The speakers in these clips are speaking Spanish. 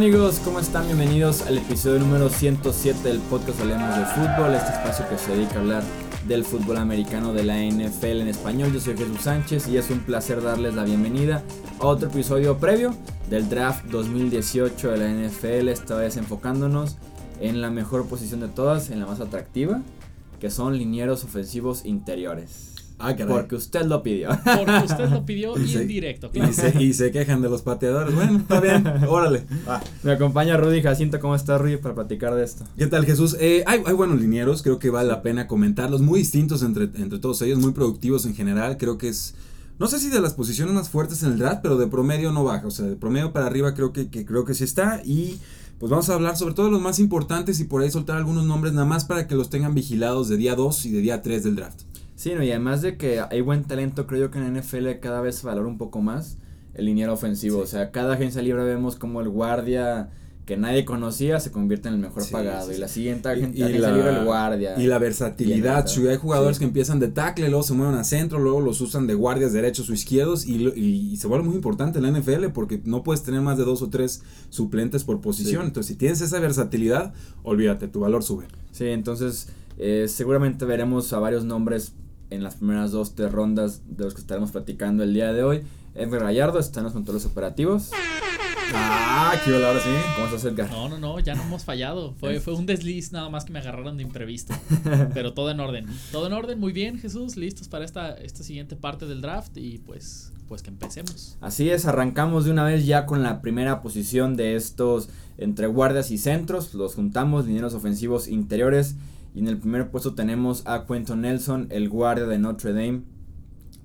amigos? ¿Cómo están? Bienvenidos al episodio número 107 del podcast Hablemos de Fútbol, este espacio que se dedica a hablar del fútbol americano de la NFL en español. Yo soy Jesús Sánchez y es un placer darles la bienvenida a otro episodio previo del draft 2018 de la NFL, esta vez enfocándonos en la mejor posición de todas, en la más atractiva, que son linieros ofensivos interiores. Ah, Porque usted lo pidió. Porque usted lo pidió y, en directo. Y, se, quejan de los pateadores. Bueno, está bien, órale. Me acompaña Rudy Jacinto. ¿Cómo está Rudy para platicar de esto? ¿Qué tal Jesús? Eh, hay, buenos linieros, creo que vale la pena comentarlos. Muy distintos entre, entre todos ellos, muy productivos en general. Creo que es... No sé si de las posiciones más fuertes en el draft, pero de promedio no baja. O sea, de promedio para arriba creo que, que creo que sí está. Y pues vamos a hablar sobre todo de los más importantes y por ahí soltar algunos nombres nada más para que los tengan vigilados de día 2 y de día 3 del draft. Sí, no, y además de que hay buen talento, creo yo que en NFL cada vez se valora un poco más el liniero ofensivo. O sea, cada agencia libre vemos como el guardia que nadie conocía se convierte en el mejor pagado. Y la siguiente agencia libre el guardia. Y la versatilidad. Si hay jugadores que empiezan de tackle, luego se mueven a centro, luego los usan de guardias derechos o izquierdos. Y, y, se vuelve muy importante en la NFL porque no puedes tener más de dos o tres suplentes por posición. Entonces, si tienes esa versatilidad, olvídate, tu valor sube. Sí, entonces eh, seguramente veremos a varios nombres en las primeras dos, tres rondas de los que estaremos platicando el día de hoy. Edgar Gallardo está en los controles operativos. Ah, qué ahora sí. ¿Cómo estás, Edgar? No, no, no, ya no hemos fallado. Fue, fue un desliz nada más que me agarraron de imprevisto. Pero todo en orden. Todo en orden, muy bien, Jesús. Listos para esta, esta siguiente parte del draft y pues, pues que empecemos. Así es, arrancamos de una vez ya con la primera posición de estos entre guardias y centros. Los juntamos, dineros ofensivos interiores. Y en el primer puesto tenemos a Quentin Nelson, el guardia de Notre Dame,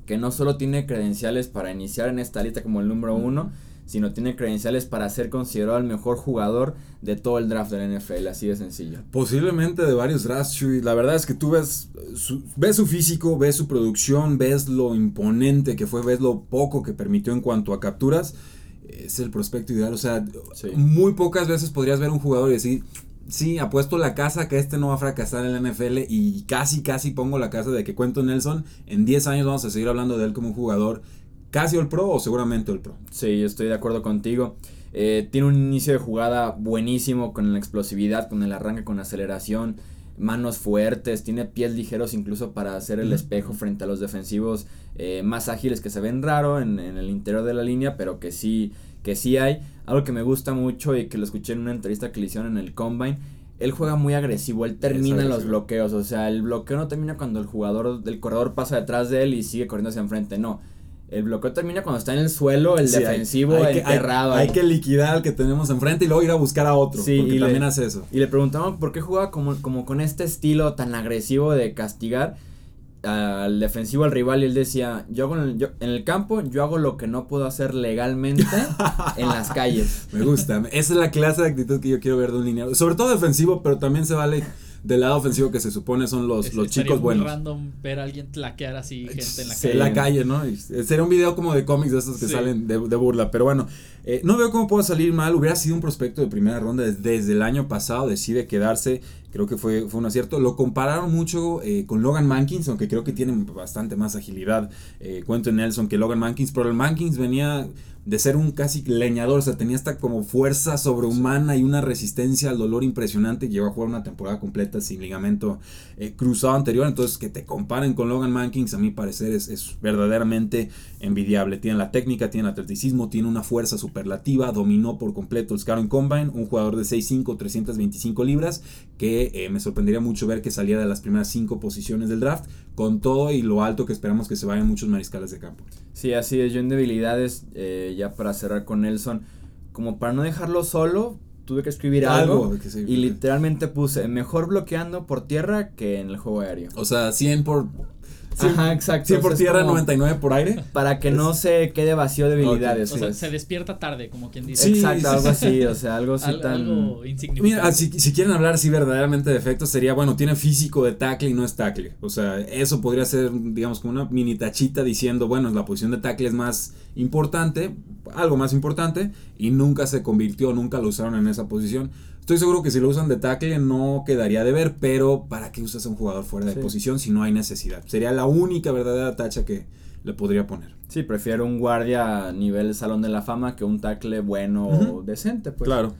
que no solo tiene credenciales para iniciar en esta lista como el número uno, sino tiene credenciales para ser considerado el mejor jugador de todo el draft de la NFL, así de sencillo. Posiblemente de varios drafts, La verdad es que tú ves su, ves su físico, ves su producción, ves lo imponente que fue, ves lo poco que permitió en cuanto a capturas. Es el prospecto ideal. O sea, muy pocas veces podrías ver un jugador y decir, sí, apuesto la casa que este no va a fracasar en la NFL y casi, casi pongo la casa de que cuento Nelson. En 10 años vamos a seguir hablando de él como un jugador casi el pro o seguramente el pro. Sí, yo estoy de acuerdo contigo. Eh, tiene un inicio de jugada buenísimo con la explosividad, con el arranque, con aceleración, manos fuertes, tiene pies ligeros incluso para hacer el espejo frente a los defensivos eh, más ágiles que se ven raro en, en el interior de la línea, pero que sí que sí hay. Algo que me gusta mucho y que lo escuché en una entrevista que le hicieron en el Combine. Él juega muy agresivo, él termina los bloqueos. O sea, el bloqueo no termina cuando el jugador del corredor pasa detrás de él y sigue corriendo hacia enfrente. No. El bloqueo termina cuando está en el suelo, el defensivo hay, enterrado. Hay, que liquidar al que tenemos enfrente y luego ir a buscar a otro. Sí, y también hace eso. Y le preguntamos por qué juega como, como con este estilo tan agresivo de castigar al defensivo, al rival, y él decía, yo, hago en, el, en el campo, yo hago lo que no puedo hacer legalmente en las calles. Me gusta, esa es la clase de actitud que yo quiero ver de un lineal, sobre todo defensivo, pero también se vale del lado ofensivo que se supone son los, los chicos muy buenos. random ver a alguien tlaquear así gente en la calle. En la calle, ¿no? sería un video como de cómics de esos que salen de, de, burla. Pero bueno, eh, no veo cómo puedo salir mal. Hubiera sido un prospecto de primera ronda desde, el año pasado. Decide quedarse. Creo que fue, fue un acierto. Lo compararon mucho eh, con Logan Mankins, aunque creo que tienen bastante más agilidad. Eh, cuento en Nelson que Logan Mankins. Pero el Mankins venía de ser un casi leñador, o sea, tenía esta como fuerza sobrehumana y una resistencia al dolor impresionante. Llegó a jugar una temporada completa sin ligamento eh, cruzado anterior. Entonces, que te comparen con Logan Mankins, a mi parecer, es, es, verdaderamente envidiable. Tiene la técnica, tiene el atleticismo, tiene una fuerza superlativa, dominó por completo el Scaron Combine, un jugador de 6'5, 325 libras, que eh, me sorprendería mucho ver que saliera de las primeras 5 posiciones del draft, con todo y lo alto que esperamos que se vayan muchos mariscales de campo. Sí, así es. Yo en debilidades, eh, ya para cerrar con Nelson, como para no dejarlo solo, tuve que escribir algo, y literalmente puse mejor bloqueando por tierra que en el juego aéreo. O sea, 100 por Ajá, exacto. 100 por tierra, 99 por aire. Para que no se quede vacío de habilidades. O sea, se despierta tarde, como quien dice. Sí, exacto, algo así, o sea, algo así tan... Algo insignificante. Mira, si, si, quieren hablar así verdaderamente de efectos, sería, bueno, tiene físico de tackle y no es tackle. O sea, eso podría ser, digamos, como una mini tachita diciendo, bueno, la posición de tackle es más importante, algo más importante, y nunca se convirtió, nunca lo usaron en esa posición. Estoy seguro que si lo usan de tackle no quedaría de ver, pero ¿para qué usas a un jugador fuera de posición si no hay necesidad? Sería la única verdadera tacha que le podría poner. Sí, prefiero un guardia a nivel Salón de la Fama que un tackle bueno o decente, pues. Claro.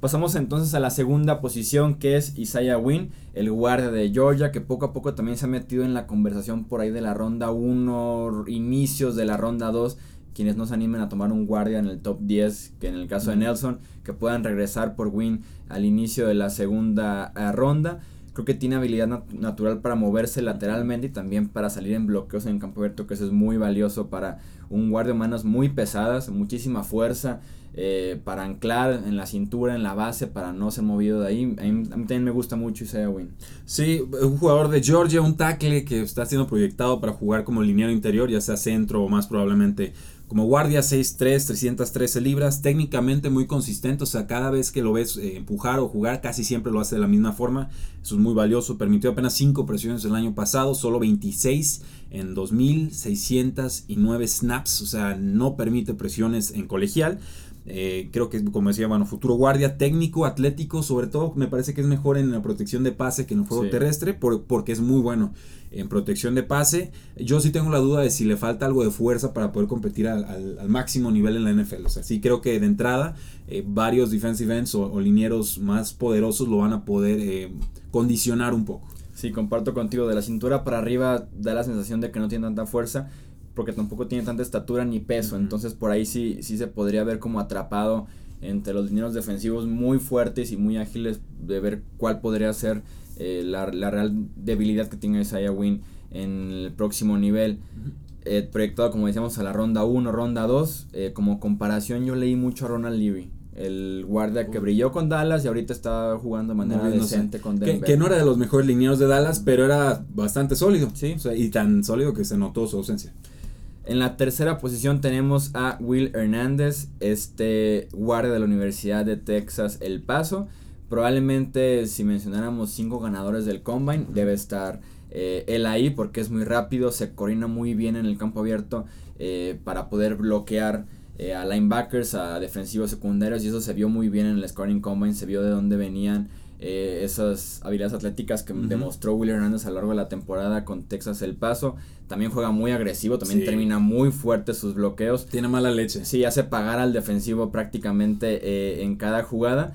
Pasamos entonces a la segunda posición que es Isaiah Wynn, el guardia de Georgia, que poco a poco también se ha metido en la conversación por ahí de la ronda 1, inicios de la ronda 2 quienes no se animen a tomar un guardia en el top 10, que en el caso de Nelson, que puedan regresar por Win al inicio de la segunda eh, ronda. Creo que tiene habilidad natural para moverse lateralmente y también para salir en bloqueos en campo abierto, que eso es muy valioso para un guardia de manos muy pesadas, muchísima fuerza. Eh, para anclar en la cintura, en la base, para no ser movido de ahí. A mí, también me gusta mucho Isaiah Win. Sí, un jugador de Georgia, un tackle que está siendo proyectado para jugar como liniero interior, ya sea centro o más probablemente como guardia 6'3, 313 libras, técnicamente muy consistente, o sea, cada vez que lo ves eh, empujar o jugar, casi siempre lo hace de la misma forma. Eso es muy valioso. Permitió apenas 5 presiones el año pasado, solo 26 en 2.609 snaps, o sea, no permite presiones en colegial. Eh, creo que, como decía, bueno, futuro guardia técnico, atlético, sobre todo me parece que es mejor en la protección de pase que en el juego terrestre, porque es muy bueno en protección de pase. Yo sí tengo la duda de si le falta algo de fuerza para poder competir al, máximo nivel en la NFL. O sea, sí creo que de entrada eh, varios defensive ends o, linieros más poderosos lo van a poder eh, condicionar un poco. Sí, comparto contigo. De la cintura para arriba da la sensación de que no tiene tanta fuerza porque tampoco tiene tanta estatura ni peso, entonces por ahí sí, sí se podría ver como atrapado entre los dineros defensivos muy fuertes y muy ágiles de ver cuál podría ser eh, la, real debilidad que tiene Isaiah Wynn en el próximo nivel. Eh, proyectado, como decíamos, a la ronda 1, ronda 2. Eh, como comparación, yo leí mucho a Ronald Levy, el guardia que brilló con Dallas y ahorita está jugando de manera decente con Denver. Que, no era de los mejores lineados de Dallas, pero era bastante sólido. Sí. y tan sólido que se notó su ausencia. En la tercera posición tenemos a Will Hernández, este guardia de la Universidad de Texas El Paso. Probablemente si mencionáramos cinco ganadores del Combine, debe estar eh, él ahí porque es muy rápido, se coordina muy bien en el campo abierto eh, para poder bloquear eh, a linebackers, a defensivos secundarios y eso se vio muy bien en el Scoring Combine, se vio de dónde venían eh, esas habilidades atléticas que demostró Will Hernández a lo largo de la temporada con Texas El Paso. También juega muy agresivo, también termina muy fuerte sus bloqueos. Tiene mala leche. Sí, hace pagar al defensivo prácticamente eh, en cada jugada.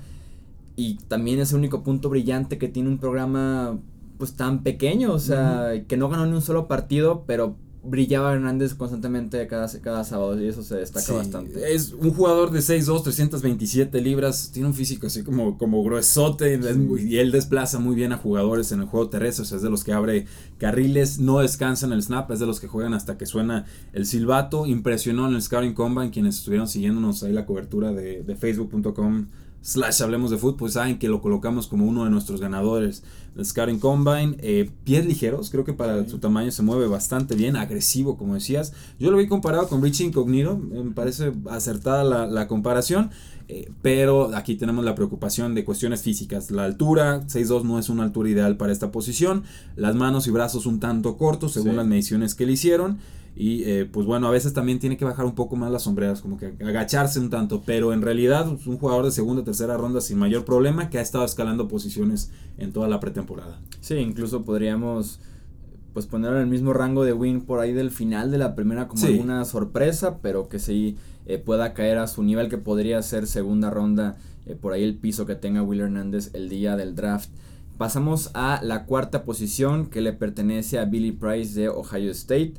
Y también es el único punto brillante que tiene un programa pues tan pequeño, o sea, que no ganó ni un solo partido, pero brillaba Hernández constantemente cada, cada sábado y eso se destaca bastante. Es un jugador de 6'2, 327 libras, tiene un físico así como, como gruesote y él desplaza muy bien a jugadores en el juego terrestre, o sea, es de los que abre carriles, no descansa en el snap, es de los que juegan hasta que suena el silbato, impresionó en el Scouting Combine, quienes estuvieron siguiéndonos ahí la cobertura de, de facebook.com slash hablemos de fútbol, pues saben que lo colocamos como uno de nuestros ganadores del Scouting Combine. Eh, pies ligeros, creo que para su tamaño se mueve bastante bien, agresivo, como decías. Yo lo vi comparado con Richie Incognito, me parece acertada la, comparación. Eh, pero aquí tenemos la preocupación de cuestiones físicas. La altura, 6'2 no es una altura ideal para esta posición. Las manos y brazos un tanto cortos, según las mediciones que le hicieron. Y eh, pues bueno, a veces también tiene que bajar un poco más las sombreras, como que agacharse un tanto. Pero en realidad es un jugador de segunda o tercera ronda sin mayor problema que ha estado escalando posiciones en toda la pretemporada. Sí, incluso podríamos pues poner en el mismo rango de win por ahí del final de la primera como alguna sorpresa, pero que sí eh, pueda caer a su nivel que podría ser segunda ronda, eh, por ahí el piso que tenga Will Hernández el día del draft. Pasamos a la cuarta posición que le pertenece a Billy Price de Ohio State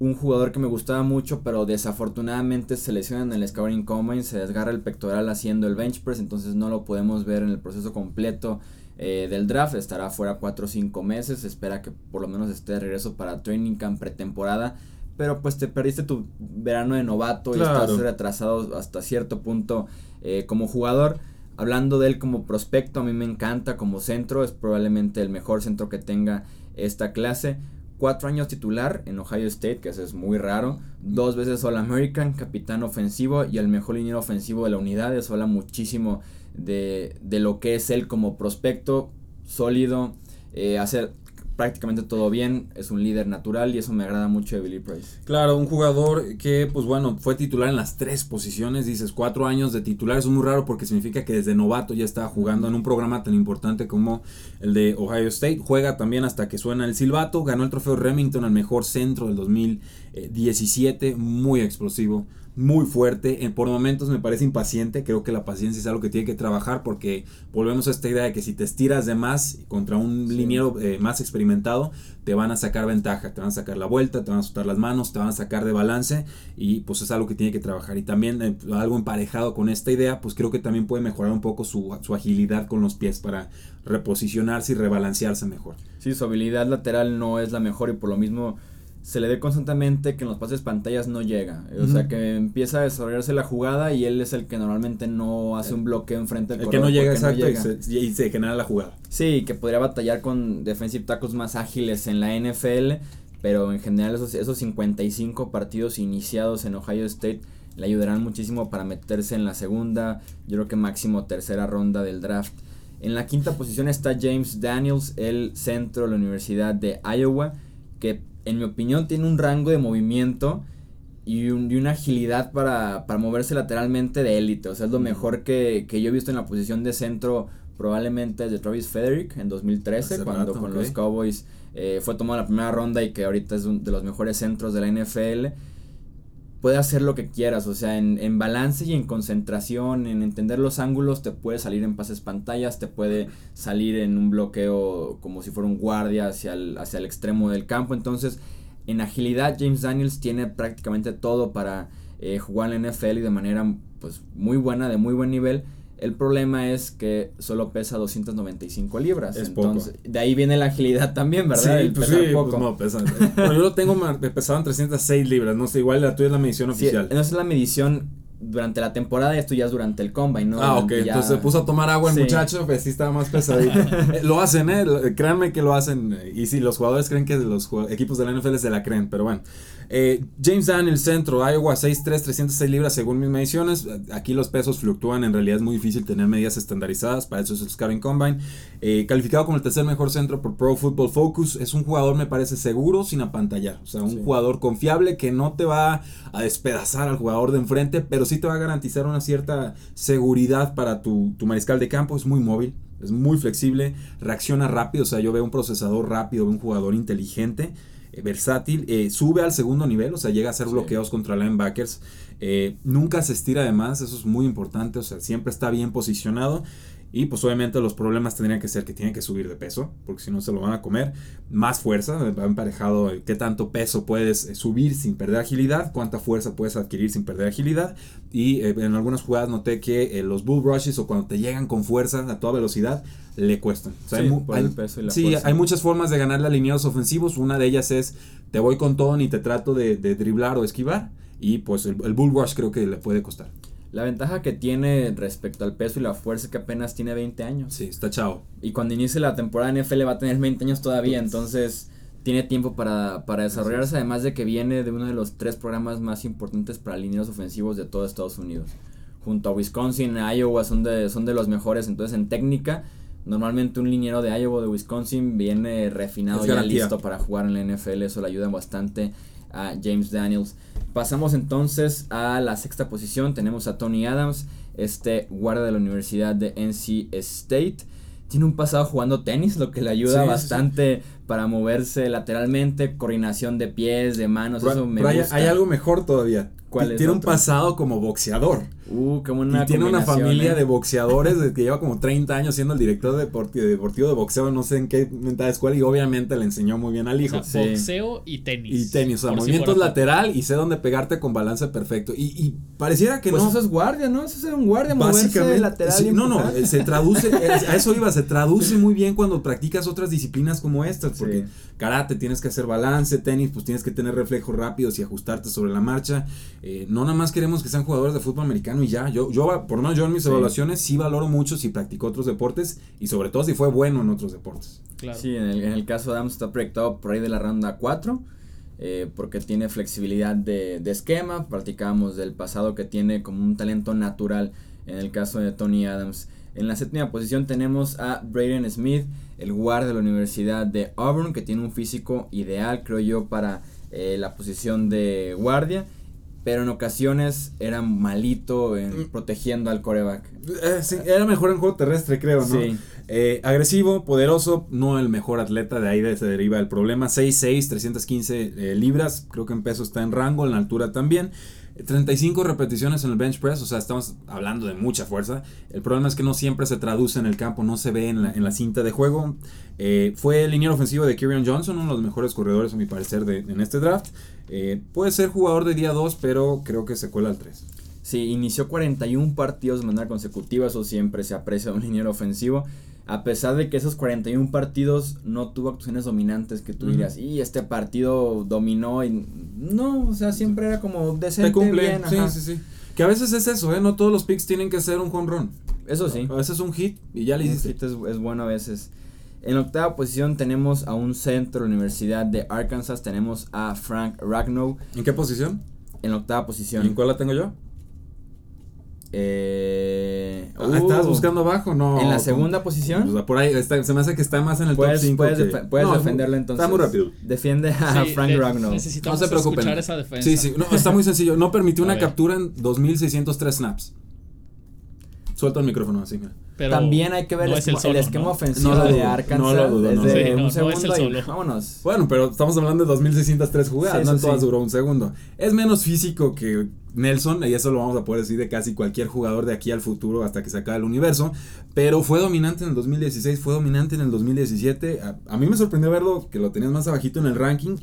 un jugador que me gustaba mucho, pero desafortunadamente se lesiona en el Scouting Combine, se desgarra el pectoral haciendo el bench press, entonces no lo podemos ver en el proceso completo eh, del draft, estará fuera 4 o 5 meses, espera que por lo menos esté de regreso para training camp pretemporada, pero pues te perdiste tu verano de novato y estás retrasado hasta cierto punto eh, como jugador. Hablando de él como prospecto, a mí me encanta como centro, es probablemente el mejor centro que tenga esta clase cuatro años titular en Ohio State, que eso es muy raro. Dos veces All American, capitán ofensivo y el mejor liniero ofensivo de la unidad. Eso habla muchísimo de, lo que es él como prospecto, sólido. Eh, hace prácticamente todo bien, es un líder natural y eso me agrada mucho de Billy Price. Claro, un jugador que, pues bueno, fue titular en las tres posiciones, dices, cuatro años de titular, es muy raro porque significa que desde novato ya estaba jugando en un programa tan importante como el de Ohio State, juega también hasta que suena el silbato, ganó el trofeo Remington al mejor centro del 2017, muy explosivo, muy fuerte. Por momentos me parece impaciente. Creo que la paciencia es algo que tiene que trabajar porque volvemos a esta idea de que si te estiras de más contra un liniero eh, más experimentado, te van a sacar ventaja, te van a sacar la vuelta, te van a soltar las manos, te van a sacar de balance y pues es algo que tiene que trabajar. Y también eh, algo emparejado con esta idea, pues creo que también puede mejorar un poco su, su agilidad con los pies para reposicionarse y rebalancearse mejor. Sí, su habilidad lateral no es la mejor y por lo mismo se le ve constantemente que en los pases pantallas no llega. O sea, que empieza a desarrollarse la jugada y él es el que normalmente no hace un bloqueo enfrente del El que no llega exacto Y, se, genera la jugada. Sí, que podría batallar con defensive tackles más ágiles en la NFL, pero en general esos, esos 55 partidos iniciados en Ohio State le ayudarán muchísimo para meterse en la segunda, yo creo que máximo tercera ronda del draft. En la quinta posición está James Daniels, el centro de la Universidad de Iowa, que en mi opinión, tiene un rango de movimiento y, una agilidad para, moverse lateralmente de élite. O sea, es lo mejor que, yo he visto en la posición de centro, probablemente de Travis Frederick en 2013, cuando con los Cowboys eh, fue tomado la primera ronda y que ahorita es uno de los mejores centros de la NFL puede hacer lo que quieras, o sea, en, balance y en concentración, en entender los ángulos, te puede salir en pases pantallas, te puede salir en un bloqueo como si fuera un guardia hacia el, hacia el extremo del campo. Entonces, en agilidad, James Daniels tiene prácticamente todo para eh, jugar en la NFL y de manera pues, muy buena, de muy buen nivel. El problema es que solo pesa 295 libras. Es entonces, de ahí viene la agilidad también, ¿verdad? Sí, pues sí, poco. Pues no, pesa. yo lo tengo, me pesaban 306 libras, no sé, igual la tuya es la medición oficial. No es la medición durante la temporada y esto ya es durante el combine, ¿no? Ah, ok, entonces se puso a tomar agua el muchacho, pues sí estaba más pesadito. Eh, lo hacen, ¿eh? Créanme que lo hacen. Y si los jugadores creen que los equipos de la NFL se la creen, pero bueno. Eh, James el centro, Iowa 6'3, 306 libras según mis mediciones. Aquí los pesos fluctúan, en realidad es muy difícil tener medidas estandarizadas, para eso es el Scouting Combine. Eh, calificado como el tercer mejor centro por Pro Football Focus, es un jugador, me parece, seguro sin apantallar. O sea, un jugador confiable que no te va a despedazar al jugador de enfrente, pero sí te va a garantizar una cierta seguridad para tu, tu mariscal de campo. Es muy móvil, es muy flexible, reacciona rápido. O sea, yo veo un procesador rápido, un jugador inteligente. Eh, versátil, eh, sube al segundo nivel, o sea, llega a hacer bloqueos contra linebackers, eh, nunca se estira de más, eso es muy importante, o sea, siempre está bien posicionado. Y pues obviamente los problemas tendrían que ser que tiene que subir de peso, porque si no se lo van a comer. Más fuerza, va emparejado qué tanto peso puedes subir sin perder agilidad, cuánta fuerza puedes adquirir sin perder agilidad. Y en algunas jugadas noté que los bull rushes o cuando te llegan con fuerza a toda velocidad, le cuestan. sí, hay, peso y la sí hay muchas formas de ganarle alineados ofensivos. Una de ellas es te voy con todo y te trato de, driblar o esquivar. Y pues el, bull rush creo que le puede costar. La ventaja que tiene respecto al peso y la fuerza es que apenas tiene 20 años. Sí, está chavo. Y cuando inicie la temporada NFL va a tener 20 años todavía, entonces tiene tiempo para, para desarrollarse, además de que viene de uno de los tres programas más importantes para alineados ofensivos de todo Estados Unidos. Junto a Wisconsin, Iowa son de, son de los mejores, entonces en técnica Normalmente un liniero de Iowa de Wisconsin viene refinado ya listo para jugar en la NFL. Eso le ayuda bastante a James Daniels. Pasamos entonces a la sexta posición. Tenemos a Tony Adams, este guarda de la Universidad de NC State. Tiene un pasado jugando tenis, lo que le ayuda bastante para moverse lateralmente, coordinación de pies, de manos. eso me gusta. hay algo mejor todavía. Tiene un pasado como boxeador. Uh, una y tiene una familia ¿eh? de boxeadores que lleva como 30 años siendo el director deportivo, deportivo de boxeo, no sé en qué mental escuela, y obviamente le enseñó muy bien al hijo. Boxeo y tenis. Y tenis, o sea, movimientos lateral y sé dónde pegarte con balance perfecto. Y, pareciera que pues no. eso es guardia, ¿no? Eso es un guardia, básicamente. lateral. no, no, se traduce, a eso iba, se traduce muy bien cuando practicas otras disciplinas como estas, porque karate tienes que hacer balance, tenis, pues tienes que tener reflejos rápidos y ajustarte sobre la marcha. Eh, no nada más queremos que sean jugadores de fútbol americano y ya. Yo, yo por no yo en mis evaluaciones sí valoro mucho si practicó otros deportes y sobre todo si fue bueno en otros deportes. Claro. Sí, en el, en el caso de Adams está proyectado por ahí de la ronda 4. Eh, porque tiene flexibilidad de, de esquema, practicábamos del pasado que tiene como un talento natural en el caso de Tony Adams. En la séptima posición tenemos a Braden Smith, el guard de la Universidad de Auburn, que tiene un físico ideal, creo yo, para eh, la posición de guardia. Pero en ocasiones era malito en Mm. protegiendo al coreback. Eh, sí, era mejor en juego terrestre, creo, ¿no? Sí. Eh, agresivo, poderoso, no el mejor atleta, de ahí se deriva el problema. 6'6, 315 eh, libras, creo que en peso está en rango, en la altura también. Eh, 35 repeticiones en el bench press, o sea, estamos hablando de mucha fuerza. El problema es que no siempre se traduce en el campo, no se ve en la, en la cinta de juego. Eh, fue el liniero ofensivo de Kyrian Johnson, uno de los mejores corredores, a mi parecer, de, en este draft. Eh, puede ser jugador de día 2, pero creo que se cuela al 3. Sí, inició 41 partidos de manera consecutiva, eso siempre se aprecia de un liniero ofensivo. A pesar de que esos 41 partidos no tuvo actuaciones dominantes que tú dirías, y este partido dominó y no, o sea, siempre era como decente, Te cumple, bien, sí, ajá. sí, sí. Que a veces es eso, ¿eh? No todos los picks tienen que ser un home run. Eso sí. A veces un hit y ya le Un hiciste. hit es, es bueno a veces. En la octava posición tenemos a un centro de la Universidad de Arkansas, tenemos a Frank Ragnow ¿En qué posición? en la octava ¿Y posición. en cuál la tengo yo? Eh, Ah, ¿Estabas uh, buscando abajo? No. en la con- segunda posición. O sea, por ahí está- se me hace que está más en el top Puedes, 5. puedes, defe- puedes defenderlo entonces. Está muy rápido. Defiende a Sí, Frank ne- Ragnow. Necesitamos No se preocupen. escuchar esa defensa. Sí, sí, no, está muy sencillo. No permitió una captura en 2603 snaps. Suelta el micrófono así, mira. Pero También hay que ver no el, es el esquema- solo, el esquema ¿no? ofensivo No lo de Arkansas. no lo dudo, es no de lo dudo. Sí, un no, no es segundo y vámonos. Bueno, pero estamos hablando de 2603 jugadas, Sí, no todas sí. duró un segundo. Es menos físico que Nelson, y eso lo vamos a poder decir de casi cualquier jugador de aquí al futuro hasta que se acabe el universo, pero fue dominante en el 2016, fue dominante en el 2017. A, a mí me sorprendió verlo, que lo tenías más abajito en el ranking.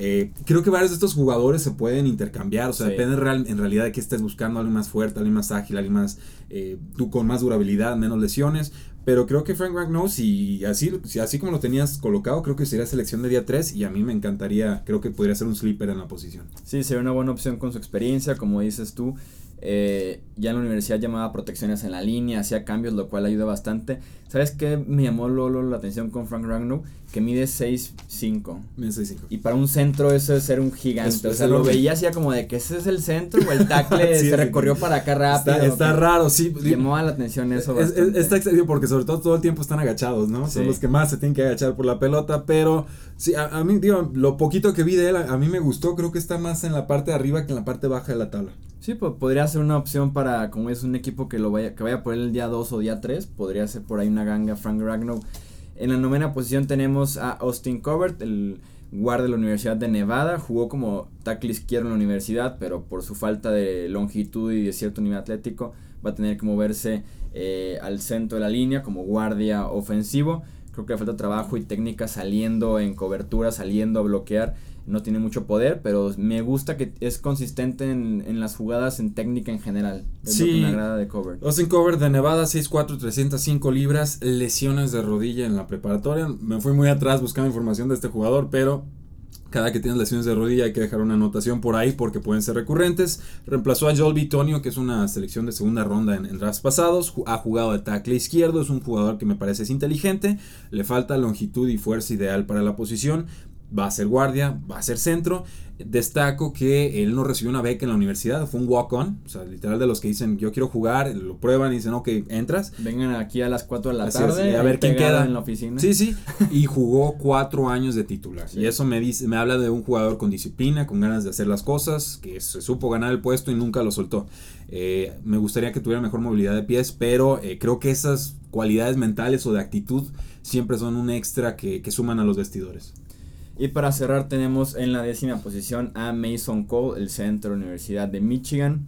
Eh, creo que varios de estos jugadores se pueden intercambiar, o sea, Sí. depende real- en realidad de que estés buscando, alguien más fuerte, alguien más ágil, alguien más eh, tú con más durabilidad, menos lesiones. Pero creo que Frank Ragnow, si así, si así como lo tenías colocado, creo que sería selección de día 3 y a mí me encantaría, creo que podría ser un sleeper en la posición. Sí, sería una buena opción con su experiencia, como dices tú. Eh, ya en la universidad llamaba protecciones en la línea, hacía cambios, lo cual ayuda bastante. ¿Sabes qué me llamó Lolo la atención con Frank Ragnow? Que mide 6'5". Me 6-5. Y para un centro eso es ser un gigante. Es- o sea, lo veía así como de que ese es el centro o el tackle Sí, se recorrió para acá rápido. Está, raro, sí. Llamó la atención eso Es- es- está porque sobre todo todo el tiempo están agachados, ¿no? Son los que más se tienen que agachar por la pelota, pero sí, a, a mí, digo, lo poquito que vi de él, a, a mí me gustó, creo que está más en la parte de arriba que en la parte baja de la tabla. Sí, pues podría ser una opción para, como es un equipo que lo vaya, que vaya por el día 2 o día 3, podría ser por ahí una ganga Frank Ragnow. En la novena posición tenemos a Austin Covert, el guard de la Universidad de Nevada, jugó como tackle izquierdo en la universidad, pero por su falta de longitud y de cierto nivel atlético, va a tener que moverse eh, al centro de la línea como guardia ofensivo. Creo que le falta trabajo y técnica saliendo en cobertura, saliendo a bloquear. No tiene mucho poder, pero me gusta que es consistente en, en las jugadas, en técnica en general. Es lo que Sí. me agrada de Cover. Austin Cover de Nevada, 6'4", 305 libras, lesiones de rodilla en la preparatoria. Me fui muy atrás buscando información de este jugador, pero cada que tienes lesiones de rodilla hay que dejar una anotación por ahí porque pueden ser recurrentes. Reemplazó a Joel Bitonio, que es una selección de segunda ronda en, en drafts pasados. Ha jugado de tackle izquierdo, es un jugador que me parece es inteligente. Le falta longitud y fuerza ideal para la posición. Va a ser guardia, va a ser centro. Destaco que él no recibió una beca en la universidad, fue un walk-on. O sea, literal de los que dicen yo quiero jugar, lo prueban y dicen ok, entras. Vengan aquí a las 4 de la Así es, tarde y a ver quién queda. en la oficina. Sí, sí. Y jugó cuatro años de titular. Sí. Y eso me dice, me habla de un jugador con disciplina, con ganas de hacer las cosas, que se supo ganar el puesto y nunca lo soltó. Eh, me gustaría que tuviera mejor movilidad de pies, pero eh, creo que esas cualidades mentales o de actitud siempre son un extra que, que suman a los vestidores. Y para cerrar tenemos en la décima posición a Mason Cole, el centro de la Universidad de Michigan.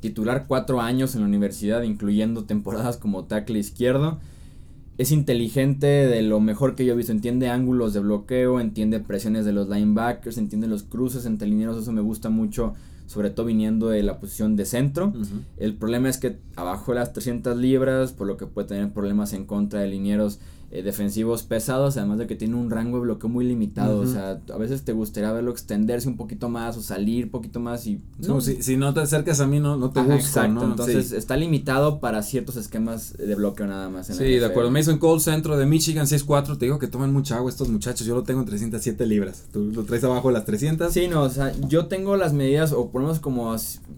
Titular cuatro años en la universidad, incluyendo temporadas como tackle izquierdo. Es inteligente de lo mejor que yo he visto. Entiende ángulos de bloqueo, entiende presiones de los linebackers, entiende los cruces entre linieros. Eso me gusta mucho, sobre todo viniendo de la posición de centro. El problema es que abajo de las 300 libras, por lo que puede tener problemas en contra de linieros eh, defensivos pesados, además de que tiene un rango de bloqueo muy limitado. O sea, a veces te gustaría verlo extenderse un poquito más o salir un poquito más y... No, si, si no te acercas a mí, no, no te Ajá, busco, exacto. ¿no? Entonces Sí. está limitado para ciertos esquemas de bloqueo nada más. en Sí, de acuerdo. Mason Cole, centro de Michigan, 6'4". Te digo que toman mucha agua estos muchachos. Yo lo tengo en 307 libras. Tú lo traes abajo de las 300. Sí, no, o sea, yo tengo las medidas, o por lo menos como,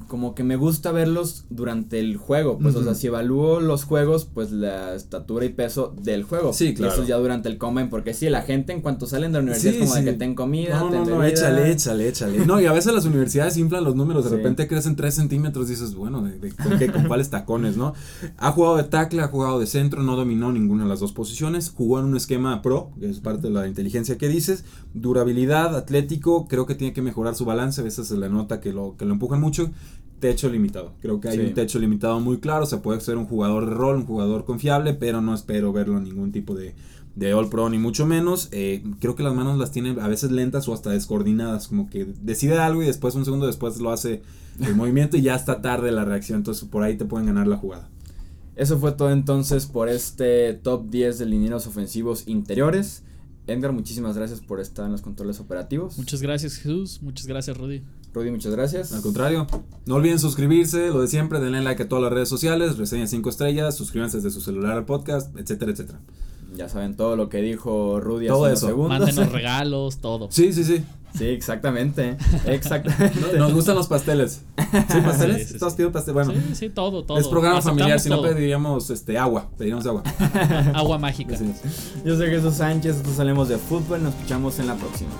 como que me gusta verlos durante el juego. Pues, o sea, si evalúo los juegos, pues la estatura y peso del juego. Sí, Y claro. eso ya durante el combine, porque sí, la gente en cuanto salen de la universidad Sí, es como sí. de que ten comida, No, ten no, no, échale, échale, échale. No, y a veces las universidades inflan los números, de Sí. repente crecen 3 centímetros, dices, bueno, ¿de, de- con, qué, con cuáles tacones, no? Ha jugado de tackle, ha jugado de centro, no dominó ninguna de las dos posiciones, jugó en un esquema pro, que es parte de la inteligencia que dices, durabilidad, atlético, creo que tiene que mejorar su balance, a veces se le nota que lo, que lo empujan mucho. Techo limitado, creo que hay Sí. un techo limitado muy claro, se puede ser un jugador de rol, un jugador confiable, pero no espero verlo en ningún tipo de, de All Pro, ni mucho menos. Eh, creo que las manos las tiene a veces lentas o hasta descoordinadas, como que decide algo y después, un segundo después, lo hace el movimiento y ya está tarde la reacción. Entonces, por ahí te pueden ganar la jugada. Eso fue todo entonces por este top 10 de linieros ofensivos interiores. Edgar, muchísimas gracias por estar en los controles operativos. Muchas gracias, Jesús. Muchas gracias, Rudy. Rudy, muchas gracias. Al contrario, no olviden suscribirse, lo de siempre, denle like a todas las redes sociales, reseñen 5 estrellas, suscríbanse desde su celular al podcast, etcétera, etcétera. Ya saben todo lo que dijo Rudy Todo hace unos eso. segundos. Mándenos regalos, todo. Sí, sí, sí. Sí, exactamente. Exactamente. Nos gustan los pasteles. ¿Sí, pasteles? Sí, sí, pastel. Bueno, Sí, sí, todo, todo. es programa Aceptamos familiar, si no pediríamos este, agua, pediríamos agua. Agua mágica. Yo soy Jesús Sánchez, nosotros salimos de fútbol, nos escuchamos en la próxima.